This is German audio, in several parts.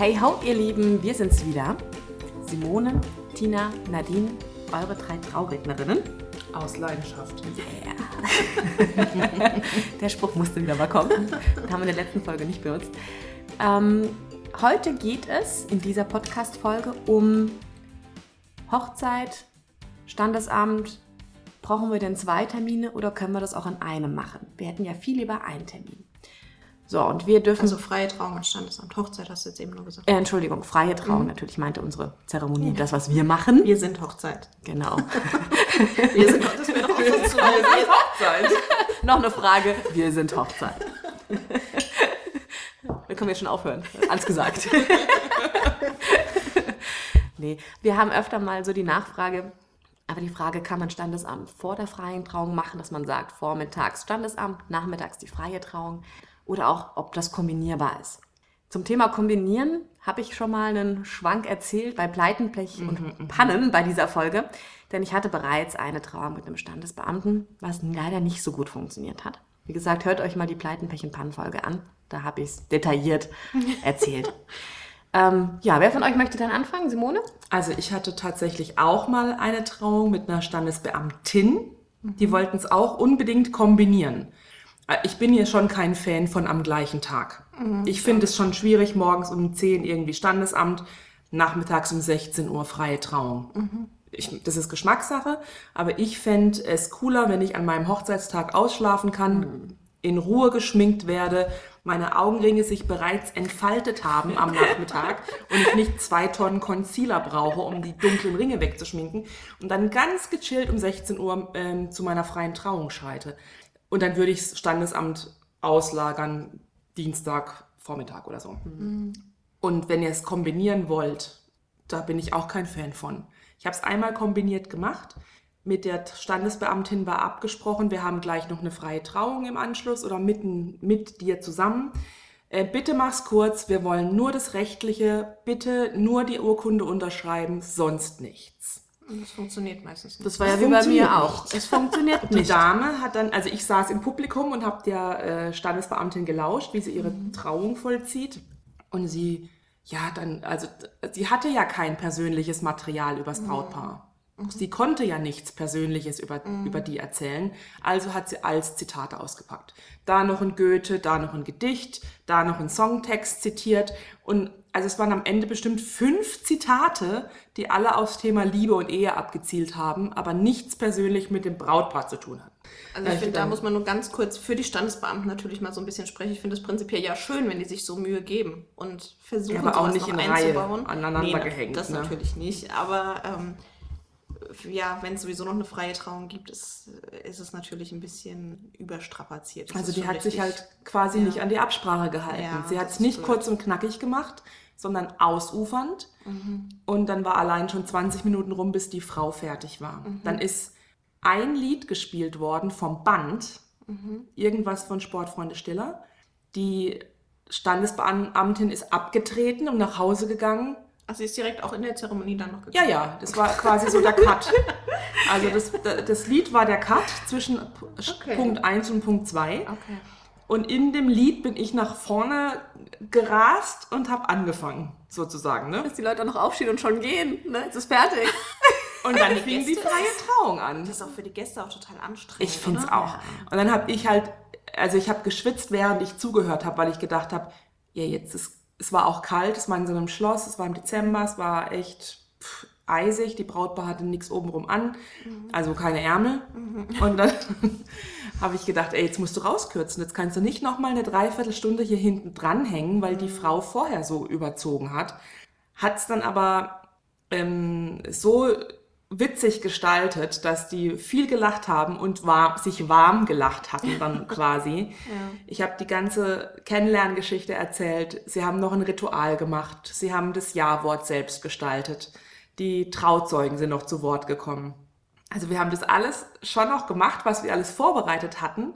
Hey ho, ihr Lieben, wir sind's wieder. Simone, Tina, Nadine, eure drei Traurednerinnen. Aus Leidenschaft. Yeah. Der Spruch musste wieder mal kommen. Den haben wir in der letzten Folge nicht benutzt. Ähm, heute geht es in dieser Podcast-Folge um Hochzeit, Standesamt. Brauchen wir denn zwei Termine oder können wir das auch an einem machen? Wir hätten ja viel lieber einen Termin. So, und wir dürfen. Also freie Trauung und Standesamt. Hochzeit hast du jetzt eben nur gesagt. Äh, Entschuldigung, freie Trauung natürlich meinte unsere Zeremonie, das, was wir machen. Wir sind Hochzeit. Genau. Wir sind das wäre doch auch Wir sind Hochzeit. Noch eine Frage. Wir sind Hochzeit. Wir können jetzt schon aufhören. Alles gesagt. nee, wir haben öfter mal so die Nachfrage, aber die Frage, kann man Standesamt vor der freien Trauung machen, dass man sagt, vormittags Standesamt, nachmittags die freie Trauung oder auch, ob das kombinierbar ist. Zum Thema Kombinieren habe ich schon mal einen Schwank erzählt bei Pleitenpech und Pannen bei dieser Folge, denn ich hatte bereits eine Trauung mit einem Standesbeamten, was leider nicht so gut funktioniert hat. Wie gesagt, hört euch mal die Pleitenpech und Pannen-Folge an, da habe ich es detailliert erzählt. ähm, ja, wer von euch möchte dann anfangen? Simone? Also ich hatte tatsächlich auch mal eine Trauung mit einer Standesbeamtin. Die wollten es auch unbedingt kombinieren. Äh, Ich bin hier schon kein Fan von am gleichen Tag. Ich finde es schon schwierig, morgens um 10 irgendwie Standesamt, nachmittags um 16 Uhr freie Trauung. Ich, das ist Geschmackssache, aber ich fände es cooler, wenn ich an meinem Hochzeitstag ausschlafen kann, in Ruhe geschminkt werde, meine Augenringe sich bereits entfaltet haben am Nachmittag und ich nicht zwei Tonnen Concealer brauche, um die dunklen Ringe wegzuschminken und dann ganz gechillt um 16 Uhr ähm, zu meiner freien Trauung schreite. Und dann würde ich das Standesamt auslagern, Dienstag, Vormittag oder so. Und wenn ihr es kombinieren wollt, da bin ich auch kein Fan von. Ich habe es einmal kombiniert gemacht. Mit der Standesbeamtin war abgesprochen, wir haben gleich noch eine freie Trauung im Anschluss oder mitten mit dir zusammen. Äh, bitte mach's kurz, wir wollen nur das Rechtliche, bitte nur die Urkunde unterschreiben, sonst nichts. Und das funktioniert meistens nicht. Das war ja wie bei mir auch. nicht. Es funktioniert Die nicht. Dame hat dann, also ich saß im Publikum und habe der äh, Standesbeamtin gelauscht, wie sie ihre Trauung vollzieht. Und sie, ja, dann, also sie hatte ja kein persönliches Material übers Brautpaar. Sie konnte ja nichts Persönliches über, über die erzählen, also hat sie als Zitate ausgepackt. Da noch ein Goethe, da noch ein Gedicht, da noch ein Songtext zitiert. Und also es waren am Ende bestimmt fünf Zitate, die alle aufs Thema Liebe und Ehe abgezielt haben, aber nichts persönlich mit dem Brautpaar zu tun hatten. Also ich ich finde, da muss man nur ganz kurz für die Standesbeamten natürlich mal so ein bisschen sprechen. Ich finde es prinzipiell ja schön, wenn die sich so Mühe geben und versuchen, Ja, aber auch nicht in Reihe einzubauen. aneinander na- gehängt, Das ne? natürlich nicht, aber ähm, ja, wenn es sowieso noch eine freie Trauung gibt, ist, ist es natürlich ein bisschen überstrapaziert. Das Also die hat sich richtig. halt quasi Ja. nicht an die Absprache gehalten. Ja, Sie hat es nicht blöd. kurz und knackig gemacht, sondern ausufernd. Und dann war allein schon 20 Minuten rum, bis die Frau fertig war. Dann ist ein Lied gespielt worden vom Band, irgendwas von Sportfreunde Stiller. Die Standesbeamtin ist abgetreten und nach Hause gegangen. Ach, sie ist direkt auch in der Zeremonie dann noch Ja, ja, das war quasi so der Cut. Also das, das Lied war der Cut zwischen Okay. Punkt 1 und Punkt 2. Okay. Und in dem Lied bin ich nach vorne gerast und habe angefangen, sozusagen. Ne? Dass die Leute noch aufstehen und schon gehen. Ne? Es ist fertig. Und dann die fing die Gäste freie Trauung an. Das ist auch für die Gäste auch total anstrengend. Ich finde es auch. Und dann habe ich halt, also ich habe geschwitzt, während ich zugehört habe, weil ich gedacht habe, ja, jetzt ist, es war auch kalt, es war in so einem Schloss, es war im Dezember, es war echt pff, eisig, die Brautpaar hatte nichts obenrum an, also keine Ärmel. Und dann habe ich gedacht, ey, jetzt musst du rauskürzen, jetzt kannst du nicht nochmal eine Dreiviertelstunde hier hinten dranhängen, weil die Frau vorher so überzogen hat. Hat es dann aber ähm, so witzig gestaltet, dass die viel gelacht haben und war, sich warm gelacht hatten dann quasi. Ich habe die ganze Kennenlerngeschichte erzählt. Sie haben noch ein Ritual gemacht. Sie haben das Ja-Wort selbst gestaltet. Die Trauzeugen sind noch zu Wort gekommen. Also wir haben das alles schon noch gemacht, was wir alles vorbereitet hatten.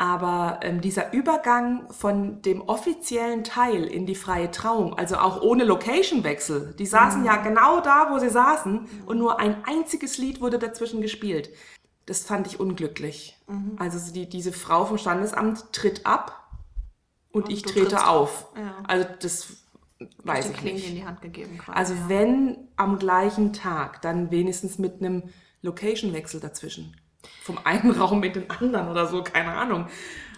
Aber ähm, dieser Übergang von dem offiziellen Teil in die freie Trauung, also auch ohne Location-Wechsel, die saßen ja genau da, wo sie saßen und nur ein einziges Lied wurde dazwischen gespielt. Das fand ich unglücklich. Also so die, diese Frau vom Standesamt tritt ab und, Und ich trete auf. Ja. Also das weiß die ich Klinge nicht. in die Hand gegeben. Quasi, Also ja. wenn am gleichen Tag, dann wenigstens mit einem Location-Wechsel dazwischen. Vom einen Raum in den anderen oder so, keine Ahnung.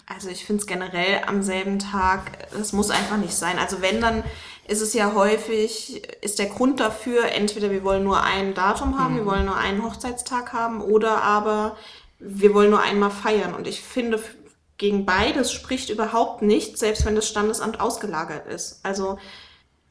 Also ich finde es generell am selben Tag, das muss einfach nicht sein. Also wenn, dann ist es ja häufig, ist der Grund dafür, entweder wir wollen nur ein Datum haben, wir wollen nur einen Hochzeitstag haben oder aber wir wollen nur einmal feiern. Und ich finde, gegen beides spricht überhaupt nichts, selbst wenn das Standesamt ausgelagert ist. Also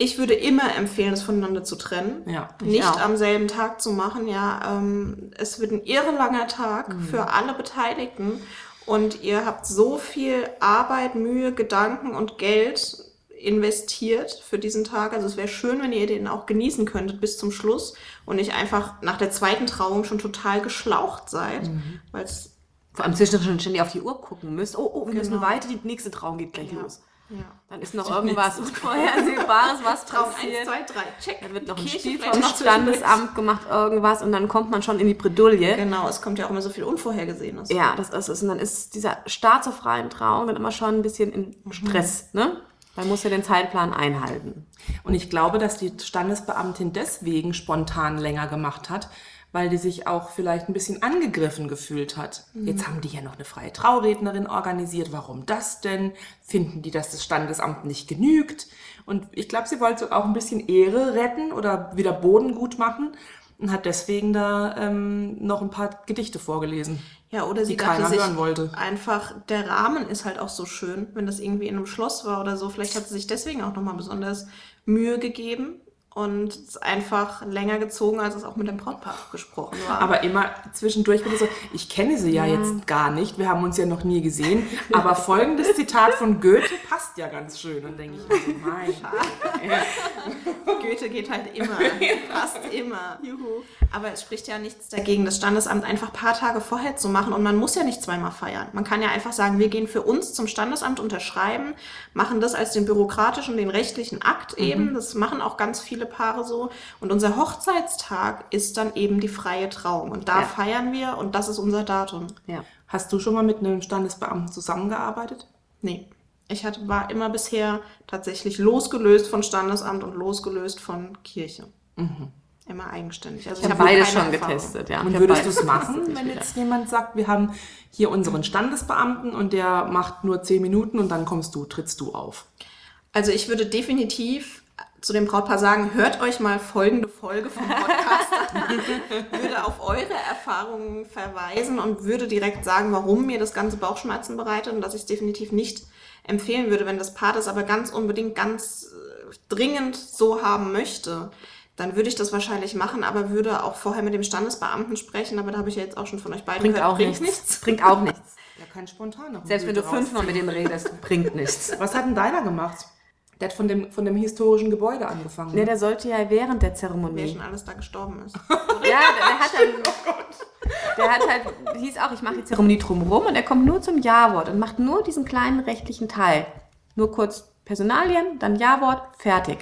ich würde immer empfehlen, es voneinander zu trennen. Ja, ich nicht auch. am selben Tag zu machen. Ja, ähm, es wird ein irre langer Tag für alle Beteiligten und ihr habt so viel Arbeit, Mühe, Gedanken und Geld investiert für diesen Tag. Also es wäre schön, wenn ihr den auch genießen könntet bis zum Schluss und nicht einfach nach der zweiten Trauung schon total geschlaucht seid, weil es Vor allem zwischendurch ständig auf die Uhr gucken müsst. Oh, oh, wir müssen Genau. weiter, die nächste Trauung geht gleich Ja. los. Ja. Dann ist noch irgendwas Unvorhersehbares, was passiert. 1, 2, 3, check. Dann wird noch ein Spiel vom. Standesamt gemacht, irgendwas, und dann kommt man schon in die Bredouille. Genau, es kommt ja auch immer so viel Unvorhergesehenes. Ja, das ist es. Und dann ist dieser Start zur freien Trauung dann immer schon ein bisschen in Mhm. Stress, ne? Man muss ja den Zeitplan einhalten. Und ich glaube, dass die Standesbeamtin deswegen spontan länger gemacht hat, weil die sich auch vielleicht ein bisschen angegriffen gefühlt hat. Jetzt haben die ja noch eine freie Traurednerin organisiert. Warum das denn? Finden die, dass das Standesamt nicht genügt? Und ich glaube, sie wollte auch ein bisschen Ehre retten oder wieder Boden gut machen und hat deswegen da ähm, noch ein paar Gedichte vorgelesen. Ja, oder sie dachte keiner sich hören wollte. einfach, der Rahmen ist halt auch so schön, wenn das irgendwie in einem Schloss war oder so. Vielleicht hat sie sich deswegen auch nochmal besonders Mühe gegeben und es einfach länger gezogen, als es auch mit dem Brautpaar gesprochen war. Aber immer zwischendurch ich so, ich kenne sie ja jetzt gar nicht, wir haben uns ja noch nie gesehen, aber folgendes Zitat von Goethe passt ja ganz schön. Und denke ich mir so, mein Goethe geht halt immer, fast immer. Juhu. Aber es spricht ja nichts dagegen, das Standesamt einfach ein paar Tage vorher zu machen und man muss ja nicht zweimal feiern. Man kann ja einfach sagen, wir gehen für uns zum Standesamt unterschreiben, machen das als den bürokratischen, den rechtlichen Akt eben. Das machen auch ganz viele Paare so. Und unser Hochzeitstag ist dann eben die freie Trauung. Und da Ja. feiern wir und das ist unser Datum. Ja. Hast du schon mal mit einem Standesbeamten zusammengearbeitet? Nee. Ich hatte, war immer bisher tatsächlich losgelöst von Standesamt und losgelöst von Kirche. Immer eigenständig. Also Ich habe keine schon Erfahrung. getestet, ja. Und würdest du es machen, wenn wieder. jetzt jemand sagt, wir haben hier unseren Standesbeamten und der macht nur zehn Minuten und dann kommst du, trittst du auf? Also ich würde definitiv zu dem Brautpaar sagen, hört euch mal folgende Folge vom Podcast an, würde auf eure Erfahrungen verweisen und würde direkt sagen, warum mir das ganze Bauchschmerzen bereitet und dass ich es definitiv nicht empfehlen würde, wenn das Paar das aber ganz unbedingt ganz äh, dringend so haben möchte. Dann würde ich das wahrscheinlich machen, aber würde auch vorher mit dem Standesbeamten sprechen. Aber da habe ich ja jetzt auch schon von euch beiden Bringt gehört, auch nichts. Bringt auch nichts. Ja, kein spontaner. Selbst wenn du fünfmal mit dem redest, bringt nichts. Was hat denn deiner gemacht? Der hat von dem, von dem historischen Gebäude angefangen. Ne, der sollte ja während der Wer Zeremonie. schon alles da gestorben ist. Ja, der, der hat dann. Der hat halt, hieß auch, ich mache die Zeremonie drumherum und er kommt nur zum Ja-Wort und macht nur diesen kleinen rechtlichen Teil. Nur kurz Personalien, dann Ja-Wort, fertig.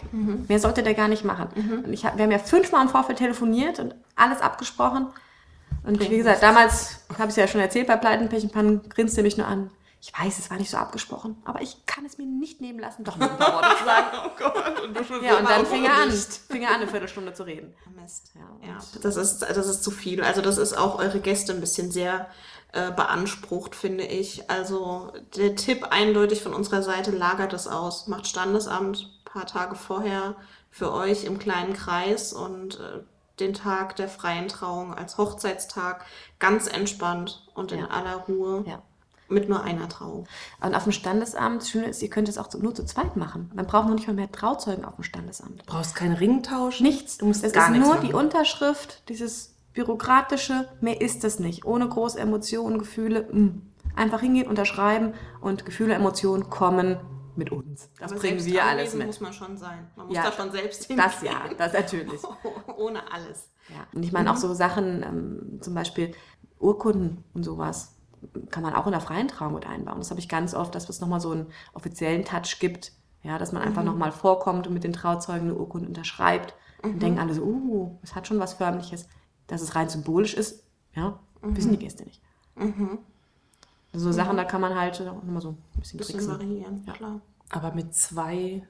Mehr sollte der gar nicht machen. Und ich hab, wir haben ja fünfmal im Vorfeld telefoniert und alles abgesprochen. Und wie gesagt, damals, habe ich ja schon erzählt, bei Pleiten, Pech und Pannen, grinste er mich nur an. Ich weiß, es war nicht so abgesprochen, aber ich kann es mir nicht nehmen lassen, doch noch ein paar Worte zu sagen. oh Gott, und du schon Ja, so, und dann fing er an. Fing er an, eine Viertelstunde zu reden. Mist. Ja, Ja, das ist, das ist zu viel. Also das ist auch eure Gäste ein bisschen sehr äh, beansprucht, finde ich. Also der Tipp eindeutig von unserer Seite, lagert es aus. Macht Standesamt ein paar Tage vorher für euch im kleinen Kreis und äh, den Tag der freien Trauung als Hochzeitstag ganz entspannt und in Ja. aller Ruhe Ja. Mit nur einer Trauung. Und auf dem Standesamt, das Schöne ist, ihr könnt es auch nur zu zweit machen. Man braucht noch nicht mal mehr Trauzeugen auf dem Standesamt. Du brauchst keinen Ringtausch. Nichts. Du musst es gar ist nichts nur machen. die Unterschrift, dieses bürokratische, mehr ist es nicht. Ohne große Emotionen, Gefühle. mm. Einfach hingehen, unterschreiben und Gefühle, Emotionen kommen mit uns. Das Aber bringen wir alles mit. muss man schon sein. Man muss Ja, da schon selbst hingehen. Das ja, das natürlich. Ohne alles. Ja. Und ich meine auch so Sachen, ähm, zum Beispiel Urkunden und sowas, kann man auch in der freien Trauung mit einbauen. Das habe ich ganz oft, dass es nochmal so einen offiziellen Touch gibt. Ja, dass man einfach nochmal vorkommt und mit den Trauzeugen eine Urkunde unterschreibt. Und denken alle so, uh, es hat schon was Förmliches. Dass es rein symbolisch ist, ja, wissen die Gäste nicht. Also so Sachen, da kann man halt nochmal so ein bisschen Bisschen tricksen. variieren, Ja. klar. Aber mit zwei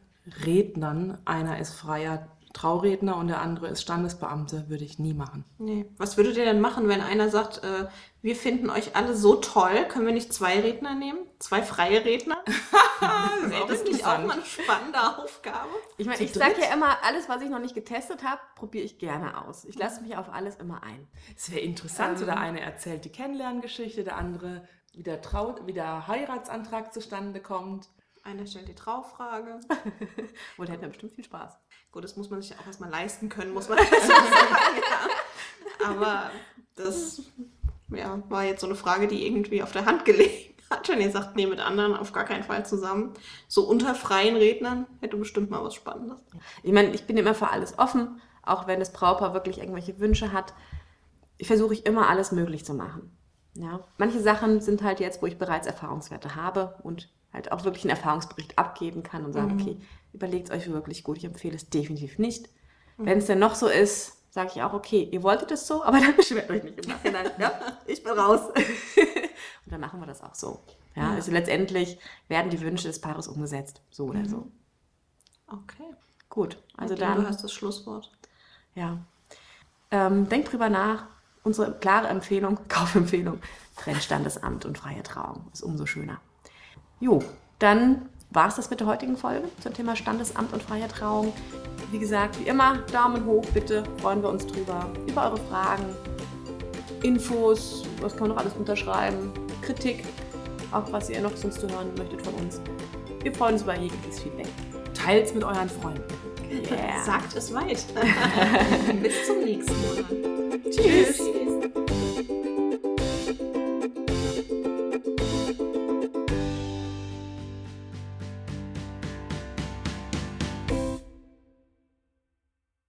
Rednern, einer ist freier Trauredner und der andere ist Standesbeamte, würde ich nie machen. Nee. Was würdet ihr denn machen, wenn einer sagt, äh, wir finden euch alle so toll, können wir nicht zwei Redner nehmen? Zwei freie Redner? Das Wäre das nicht auch mal eine spannende Aufgabe? Ich meine, ich sage ja immer, alles, was ich noch nicht getestet habe, probiere ich gerne aus. Ich lasse mich auf alles immer ein. Es wäre interessant, so der Ähm. eine erzählt die Kennenlerngeschichte, der andere, wie der, Trau wie der Heiratsantrag zustande kommt. Einer stellt die Traufrage. Und da hätten wir bestimmt viel Spaß. Gut, das muss man sich auch erstmal leisten können, muss man dazu sagen. Ja. Aber das ja, war jetzt so eine Frage, die irgendwie auf der Hand gelegen hat. Wenn ihr sagt, nee, mit anderen auf gar keinen Fall zusammen. So unter freien Rednern hätte bestimmt mal was Spannendes. Ich meine, ich bin immer für alles offen, auch wenn das Brautpaar wirklich irgendwelche Wünsche hat. Ich versuche ich immer alles möglich zu machen. Ja. Manche Sachen sind halt jetzt, wo ich bereits Erfahrungswerte habe und halt auch wirklich einen Erfahrungsbericht abgeben kann und sagen, okay, überlegt euch wirklich gut, ich empfehle es definitiv nicht. Wenn es denn noch so ist, sage ich auch, okay, ihr wolltet es so, aber dann beschwert euch nicht im Nachhinein. ja, ich bin raus. und dann machen wir das auch so. Ja, Ja. Also letztendlich werden die Wünsche des Paares umgesetzt, so oder so. Okay. Gut, also dann. Du hast das Schlusswort. Ja. Ähm, denkt drüber nach. Unsere klare Empfehlung, Kaufempfehlung, trennt Standesamt und freie Trauung. Ist umso schöner. Jo, dann war es das mit der heutigen Folge zum Thema Standesamt und freie Trauung. Wie gesagt, wie immer, Daumen hoch bitte, freuen wir uns drüber. Über eure Fragen, Infos, was kann man noch alles unterschreiben, Kritik, auch was ihr noch sonst hören möchtet von uns. Wir freuen uns über jegliches Feedback. Teilt's mit euren Freunden. Yeah. Sagt es weit. Bis zum nächsten Mal.